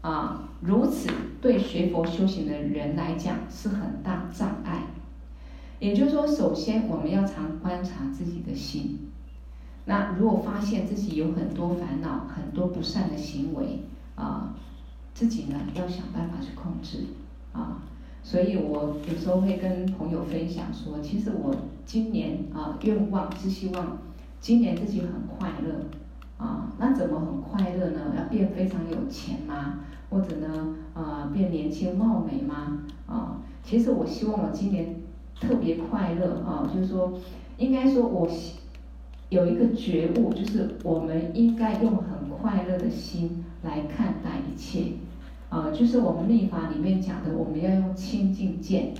啊，如此对学佛修行的人来讲是很大障碍。也就是说，首先我们要常观察自己的心。那如果发现自己有很多烦恼、很多不善的行为，啊，自己呢要想办法去控制，啊。所以我有时候会跟朋友分享说，其实我今年啊愿望是希望今年自己很快乐啊。那怎么很快乐呢？要变非常有钱吗？或者呢啊变年轻貌美吗？啊，其实我希望我今年特别快乐啊，就是说应该说我有一个觉悟，就是我们应该用很快乐的心来看待一切。啊，就是我们立法里面讲的，我们要用清净见，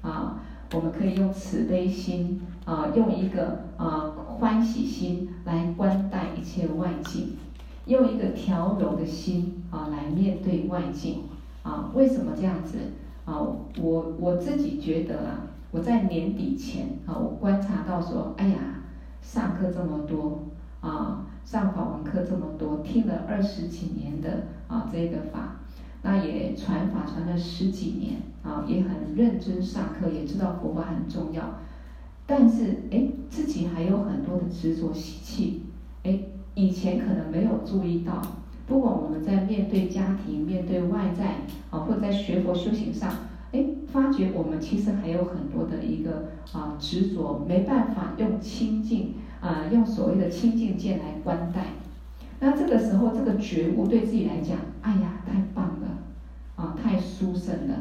啊，我们可以用慈悲心，啊，用一个啊欢喜心来观待一切外境，用一个调柔的心啊来面对外境，啊，为什么这样子？啊，我我自己觉得啊，我在年底前啊，我观察到说，哎呀，上课这么多，啊，上法文课这么多，听了二十几年的啊这个法。那也传法传了十几年啊，也很认真上课，也知道佛法很重要。但是哎，自己还有很多的执着习气，哎，以前可能没有注意到。不管我们在面对家庭、面对外在啊，或者在学佛修行上，哎，发觉我们其实还有很多的一个啊执着，没办法用清净啊，用所谓的清净见来观待。那这个时候，这个觉悟对自己来讲，哎呀，太棒，啊，太殊胜了。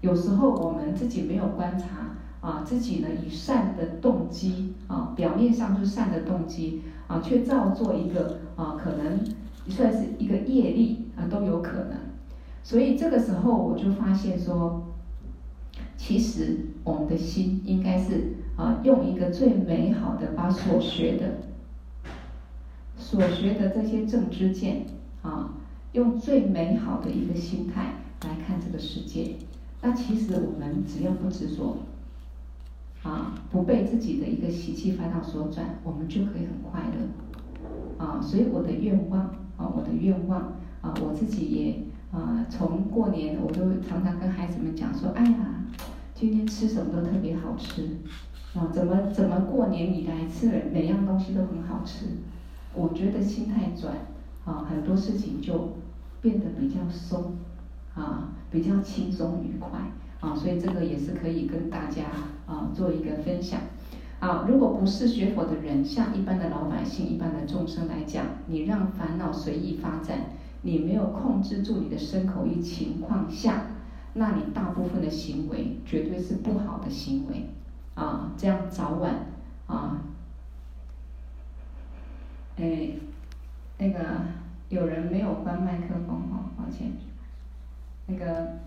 有时候我们自己没有观察，啊，自己呢以善的动机，啊，表面上是善的动机，啊，却造作一个，啊，可能算是一个业力，啊，都有可能。所以这个时候我就发现说，其实我们的心应该是，啊，用一个最美好的把所学的。所学的这些正知见啊，用最美好的一个心态来看这个世界。那其实我们只要不执着，啊，不被自己的一个习气烦恼所转，我们就可以很快乐。啊，所以我的愿望啊，我的愿望啊，我自己也啊，从过年我都常常跟孩子们讲说，哎呀，今天吃什么都特别好吃，啊，怎么怎么过年以来吃的每样东西都很好吃。我觉得心态转，啊，很多事情就变得比较松，啊，比较轻松愉快，啊，所以这个也是可以跟大家啊做一个分享。啊，如果不是学佛的人，像一般的老百姓、一般的众生来讲，你让烦恼随意发展，你没有控制住你的身口意情况下，那你大部分的行为绝对是不好的行为，啊，这样早晚，啊。哎，那个有人没有关麦克风哦，抱歉。那个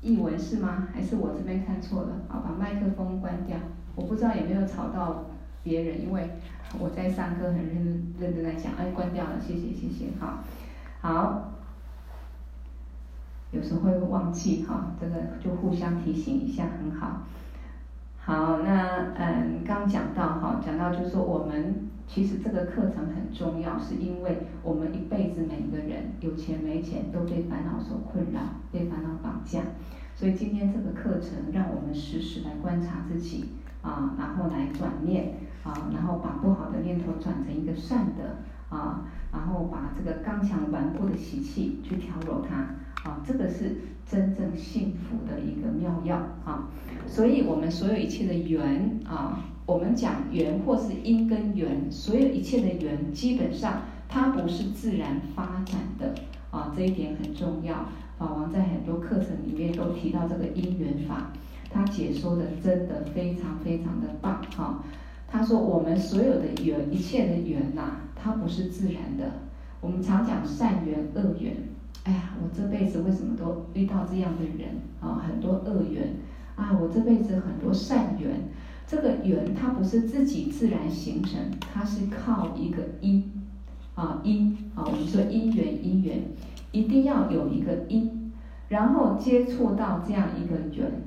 译文是吗？还是我这边看错了？好，把麦克风关掉。我不知道有没有吵到别人，因为我在上课很认认真在讲。哎，关掉了，谢谢谢谢。好，好。有时候会忘记哈，这个就互相提醒一下，很好。好，那嗯，刚讲到哈，讲到就是说我们。其实这个课程很重要，是因为我们一辈子每一个人有钱没钱都被烦恼所困扰，被烦恼绑架。所以今天这个课程让我们时时来观察自己啊，然后来转念啊，然后把不好的念头转成一个善的啊，然后把这个刚强顽固的习气去调柔它，啊，这个是真正幸福的一个妙药啊。所以我们所有一切的缘啊，我们讲缘或是因跟缘，所有一切的缘基本上它不是自然发展的啊，这一点很重要。法王在很多课程里面都提到这个因缘法，他解说的真的非常非常的棒哈。他说我们所有的缘，一切的缘呐，它不是自然的。我们常讲善缘恶缘，哎呀，我这辈子为什么都遇到这样的人啊？很多恶缘啊，我这辈子很多善缘。这个缘它不是自己自然形成，它是靠一个因啊因啊，我们说因缘因缘。一定要有一个因，然后接触到这样一个缘，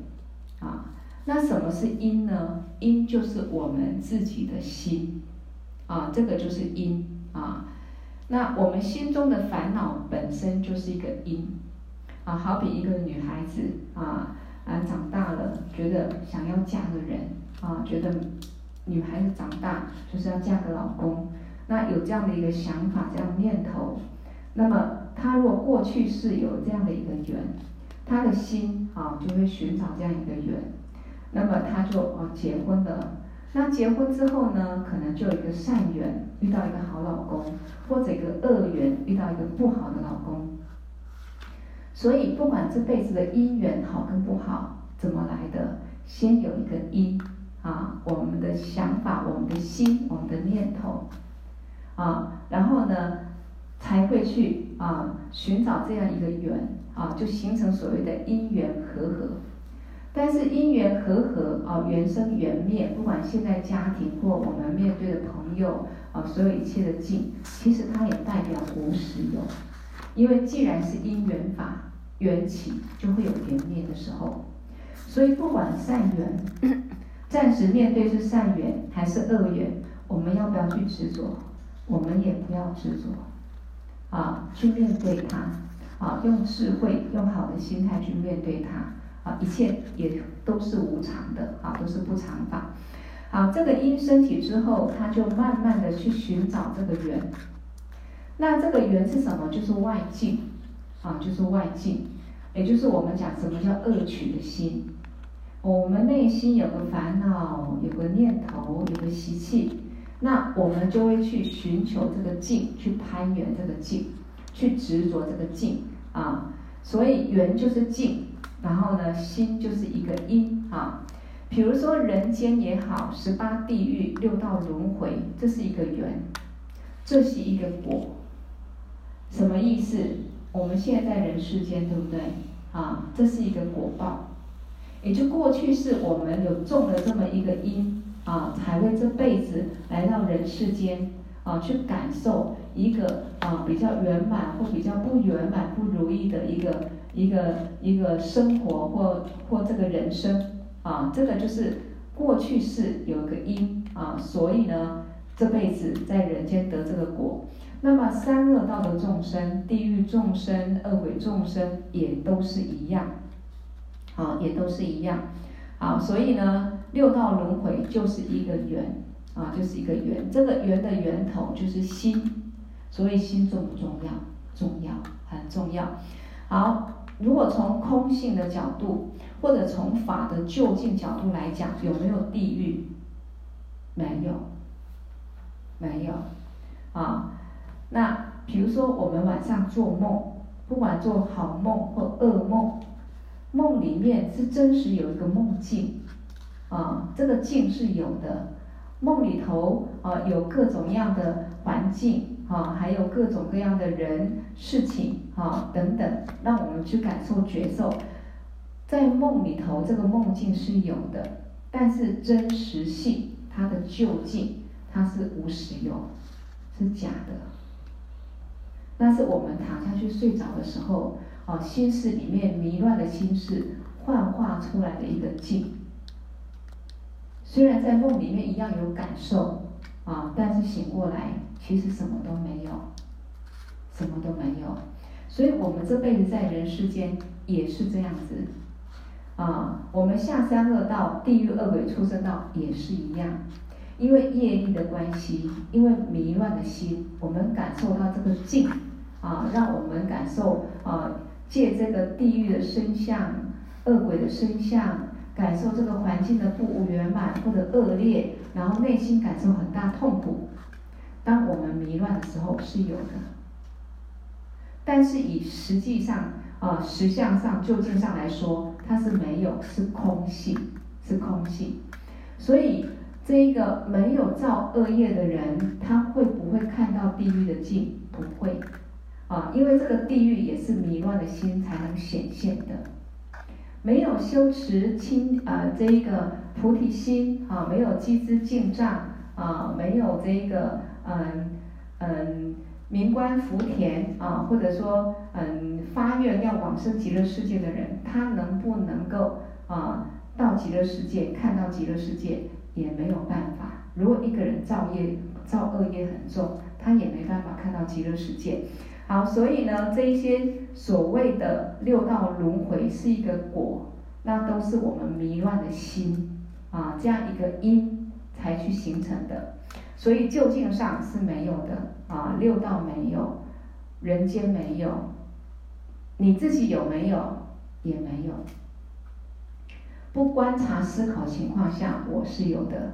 啊，那什么是因呢？因就是我们自己的心，啊，这个就是因啊。那我们心中的烦恼本身就是一个因，啊，好比一个女孩子啊，啊，长大了觉得想要嫁个人，啊，觉得女孩子长大就是要嫁个老公，那有这样的一个想法，这样念头，那么。他若过去是有这样的一个缘，她的心啊就会寻找这样一个缘，那么她就哦结婚了。那结婚之后呢，可能就有一个善缘，遇到一个好老公，或者一个恶缘，遇到一个不好的老公。所以不管这辈子的姻缘好跟不好，怎么来的，先有一个因啊，我们的想法、我们的心、我们的念头啊，然后呢，才会去啊寻找这样一个缘啊，就形成所谓的因缘和合。但是因缘和合啊，缘生缘灭，不管现在家庭或我们面对的朋友啊，所有一切的境，其实它也代表无时有。因为既然是因缘法，缘起就会有缘灭的时候。所以不管善缘，暂时面对是善缘还是恶缘，我们要不要去执着？我们也不要执着。啊，去面对它，啊，用智慧，用好的心态去面对它，啊，一切也都是无常的，啊，都是不常法。好，这个因升起之后，他就慢慢的去寻找这个缘。那这个缘是什么？就是外境，啊，就是外境，也就是我们讲什么叫恶取的心。我们内心有个烦恼，有个念头，有个习气。那我们就会去寻求这个境，去攀缘这个境，去执着这个境啊。所以缘就是境，然后呢，心就是一个因啊。比如说人间也好，十八地狱、六道轮回，这是一个缘，这是一个果。什么意思？我们现在在人世间，对不对？啊，这是一个果报，也就过去是我们有种了这么一个因。啊，才会这辈子来到人世间啊，去感受一个啊比较圆满或比较不圆满、不如意的一个一个一个生活或或这个人生啊，这个就是过去世有个因啊，所以呢这辈子在人间得这个果。那么三恶道的众生、地狱众生、恶鬼众生也都是一样，啊，也都是一样，啊，所以呢。六道轮回就是一个缘啊，就是一个缘。这个缘的源头就是心，所以心重不重要？重要，很重要。好，如果从空性的角度，或者从法的究竟角度来讲，有没有地狱？没有，没有。啊，那比如说我们晚上做梦，不管做好梦或噩梦，梦里面是真实有一个梦境。啊，这个境是有的，梦里头啊有各种样的环境啊，还有各种各样的人事情啊等等，让我们去感受觉受。在梦里头，这个梦境是有的，但是真实性它的究竟它是无实有，是假的。那是我们躺下去睡着的时候，哦，心事里面迷乱的心事幻化出来的一个境。虽然在梦里面一样有感受，啊，但是醒过来其实什么都没有，什么都没有。所以我们这辈子在人世间也是这样子，啊，我们下三恶道、地狱恶鬼、畜生道也是一样。因为业力的关系，因为迷乱的心，我们感受到这个境，啊，让我们感受啊，借这个地狱的身相、恶鬼的身相，感受这个环境的不圆满或者恶劣，然后内心感受很大痛苦。当我们迷乱的时候是有的，但是以实际上啊实相上究竟上来说，它是没有，是空性，是空性。所以这一个没有造恶业的人，他会不会看到地狱的境？不会，啊，因为这个地狱也是迷乱的心才能显现的。没有修持清啊这一个菩提心啊，没有积资净障啊，没有这一个。嗯嗯，鸣观福田啊，或者说嗯发愿要往生极乐世界的人，他能不能够啊到极乐世界看到极乐世界也没有办法。如果一个人造业造恶业很重，他也没办法看到极乐世界。好，所以呢，这一些所谓的六道轮回是一个果，那都是我们迷乱的心啊这样一个因才去形成的。所以究竟上是没有的啊，六道没有，人间没有，你自己有没有？也没有。不观察思考情况下，我是有的。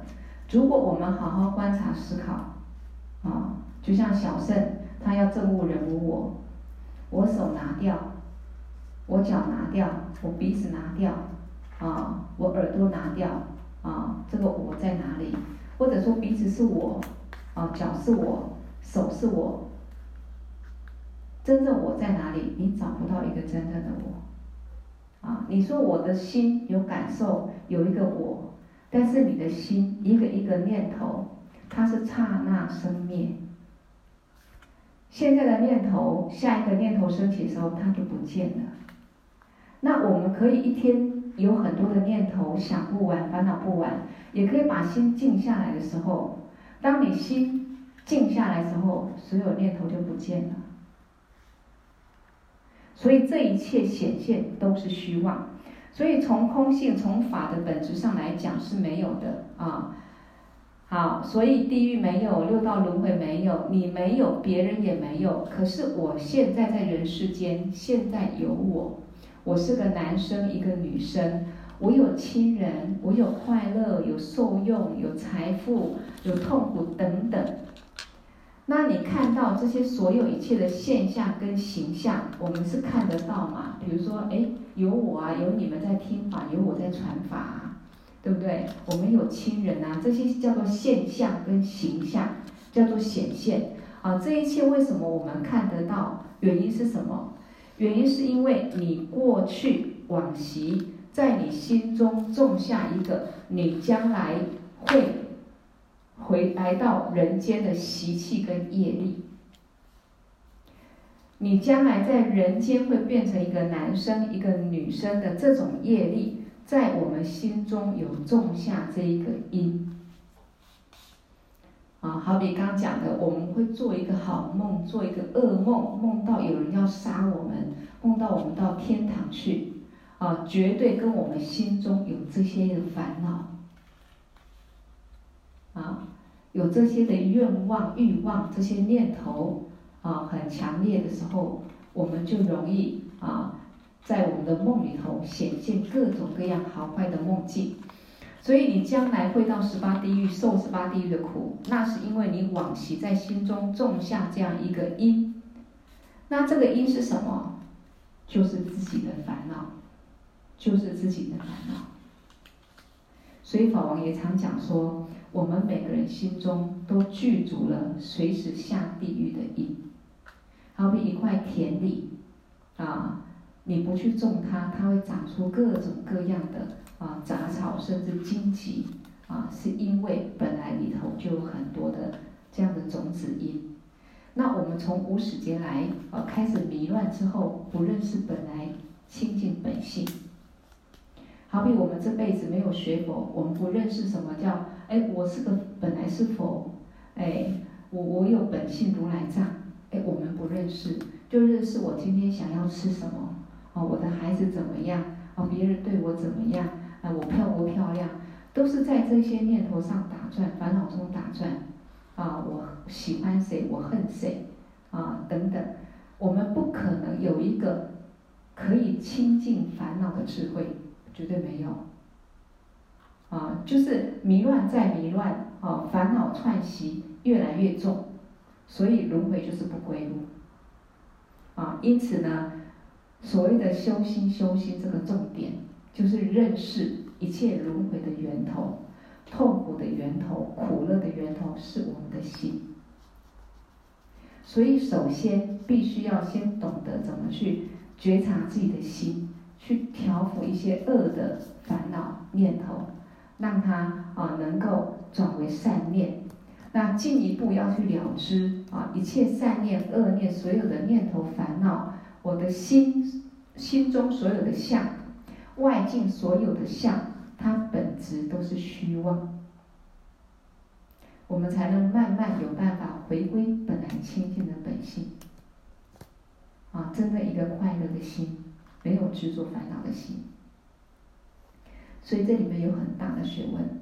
如果我们好好观察思考，啊，就像小圣他要证悟人无我，我手拿掉，我脚拿掉，我鼻子拿掉，啊，我耳朵拿掉，啊，这个我在哪里？或者说鼻子是我，啊，脚是我，手是我，真正我在哪里？你找不到一个真正的我，啊，你说我的心有感受，有一个我，但是你的心一个一个念头，它是刹那生灭，现在的念头，下一个念头升起的时候，它就不见了。那我们可以一天有很多的念头，想不完，烦恼不完。也可以把心静下来的时候，当你心静下来的时候，所有念头就不见了。所以这一切显现都是虚妄。所以从空性、从法的本质上来讲是没有的啊。好，所以地狱没有，六道轮回没有，你没有，别人也没有。可是我现在在人世间，现在有我，我是个男生，一个女生。我有亲人，我有快乐，有受用，有财富，有痛苦等等。那你看到这些所有一切的现象跟形象，我们是看得到吗？比如说，哎，有我啊，有你们在听法，有我在传法，对不对？我们有亲人啊，这些叫做现象跟形象，叫做显现啊。这一切为什么我们看得到？原因是什么？原因是因为你过去往昔。在你心中种下一个，你将来会回来到人间的习气跟业力。你将来在人间会变成一个男生、一个女生的这种业力，在我们心中有种下这一个因。啊，好比刚讲的，我们会做一个好梦，做一个噩梦，梦到有人要杀我们，梦到我们到天堂去。啊，绝对跟我们心中有这些的烦恼，啊，有这些的愿望、欲望、这些念头，啊，很强烈的时候，我们就容易啊，在我们的梦里头显现各种各样好坏的梦境。所以你将来会到十八地狱受十八地狱的苦，那是因为你往昔在心中种下这样一个因。那这个因是什么？就是自己的烦恼。就是自己的烦恼，所以法王也常讲说，我们每个人心中都具足了随时下地狱的因。好比一块田地，啊，你不去种它，它会长出各种各样的啊杂草，甚至荆棘，啊，是因为本来里头就有很多的这样的种子因。那我们从无始劫来，啊，开始迷乱之后，不认识本来清净本性。好比我们这辈子没有学佛，我们不认识什么叫哎，我是个本来是佛，哎，我我有本性如来藏，哎，我们不认识，就认识我今天想要吃什么，哦，我的孩子怎么样，啊，别人对我怎么样，啊，我漂不漂亮，都是在这些念头上打转，烦恼中打转，啊，我喜欢谁，我恨谁，啊，等等，我们不可能有一个可以清净烦恼的智慧，绝对没有。啊，就是迷乱再迷乱，啊，烦恼串习越来越重，所以轮回就是不归路。啊，因此呢，所谓的修心修心这个重点，就是认识。一切轮回的源头，痛苦的源头，苦乐的源头是我们的心。所以，首先必须要先懂得怎么去觉察自己的心，去调伏一些恶的烦恼念头，让它啊能够转为善念。那进一步要去了知啊一切善念、恶念，所有的念头、烦恼，我的心心中所有的相。外境所有的相，它本质都是虚妄，我们才能慢慢有办法回归本来清净的本性。啊，真的一个快乐的心，没有执着烦恼的心。所以这里面有很大的学问，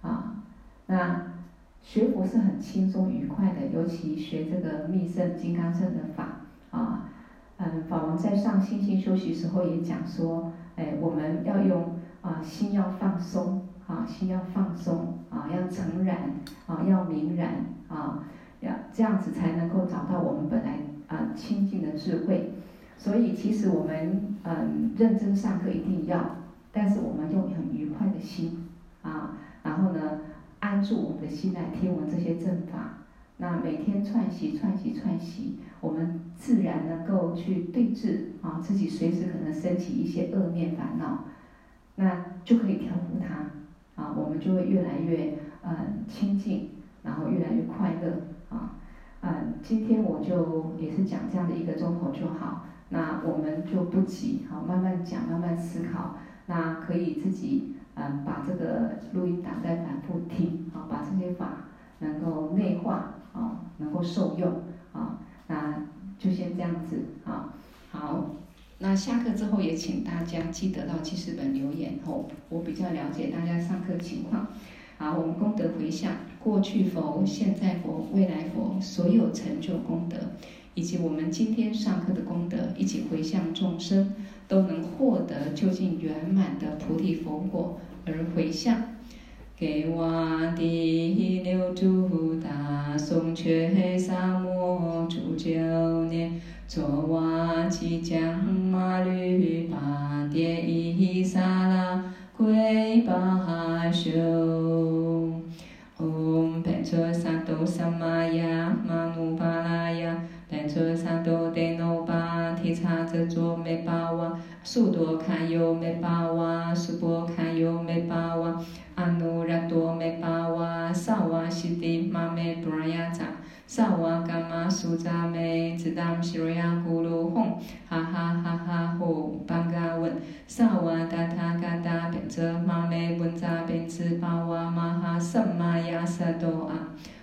啊，那学佛是很轻松愉快的，尤其学这个密乘金刚乘的法，啊，嗯，法王在上心性修习时候也讲说。哎，我们要用啊，心要放松啊，心要放松啊，要诚然啊，要明然啊，要这样子才能够找到我们本来啊清净的智慧。所以其实我们嗯认真上课一定要，但是我们用很愉快的心啊，然后呢安住我们的心来听闻这些正法。那每天串习串习串习，我们自然能够去对治啊，自己随时可能升起一些恶念烦恼，那就可以调伏它啊，我们就会越来越嗯清净，然后越来越快乐啊。嗯，今天我就也是讲这样的一个钟头就好，那我们就不急，好慢慢讲，慢慢思考，那可以自己嗯把这个录音档再反复听，啊，把这些法能够内化。啊，能够受用啊，那就先这样子啊。好，那下课之后也请大家记得到记事本留言哦，我比较了解大家上课情况。好，我们功德回向，过去佛、现在佛、未来佛所有成就功德，以及我们今天上课的功德，一起回向众生，都能获得究竟圆满的菩提佛果而回向。给我第六度大颂却萨摩诸九年，作瓦吉将马律巴迭伊萨拉归巴修。唵，班卓萨埵萨玛雅玛努巴拉雅，班卓萨埵阿努拉多美巴瓦，萨瓦西迪玛美布拉雅扎，萨瓦干玛苏扎美，兹当西瑞亚咕噜吽，哈哈哈哈呼班嘎文，萨瓦达他嘎达变则玛美文扎变兹巴哇玛哈萨玛亚萨多啊。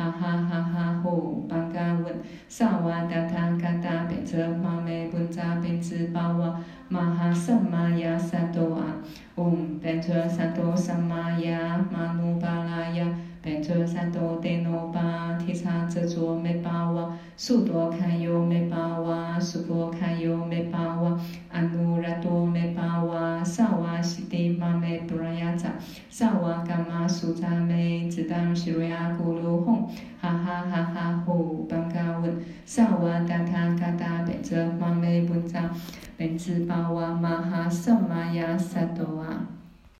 哈哈哈哈呼棒嘎吻萨瓦达他嘎达变成马妹本扎辫子把瓦，马哈萨玛雅萨多啊，嗡变成萨多萨玛雅玛努巴拉雅班卓萨埵德耨巴提叉遮卓美巴哇，苏多堪尤美巴哇，苏波堪尤美巴哇，阿努拉多美巴哇，萨瓦西迪玛美布拉雅扎，萨瓦伽玛苏扎美，兹当西瑞亚咕噜吽，哈哈哈哈呼班嘎文，萨瓦达他嘎达贝则玛美文扎。本自巴哇玛哈萨玛亚萨多啊。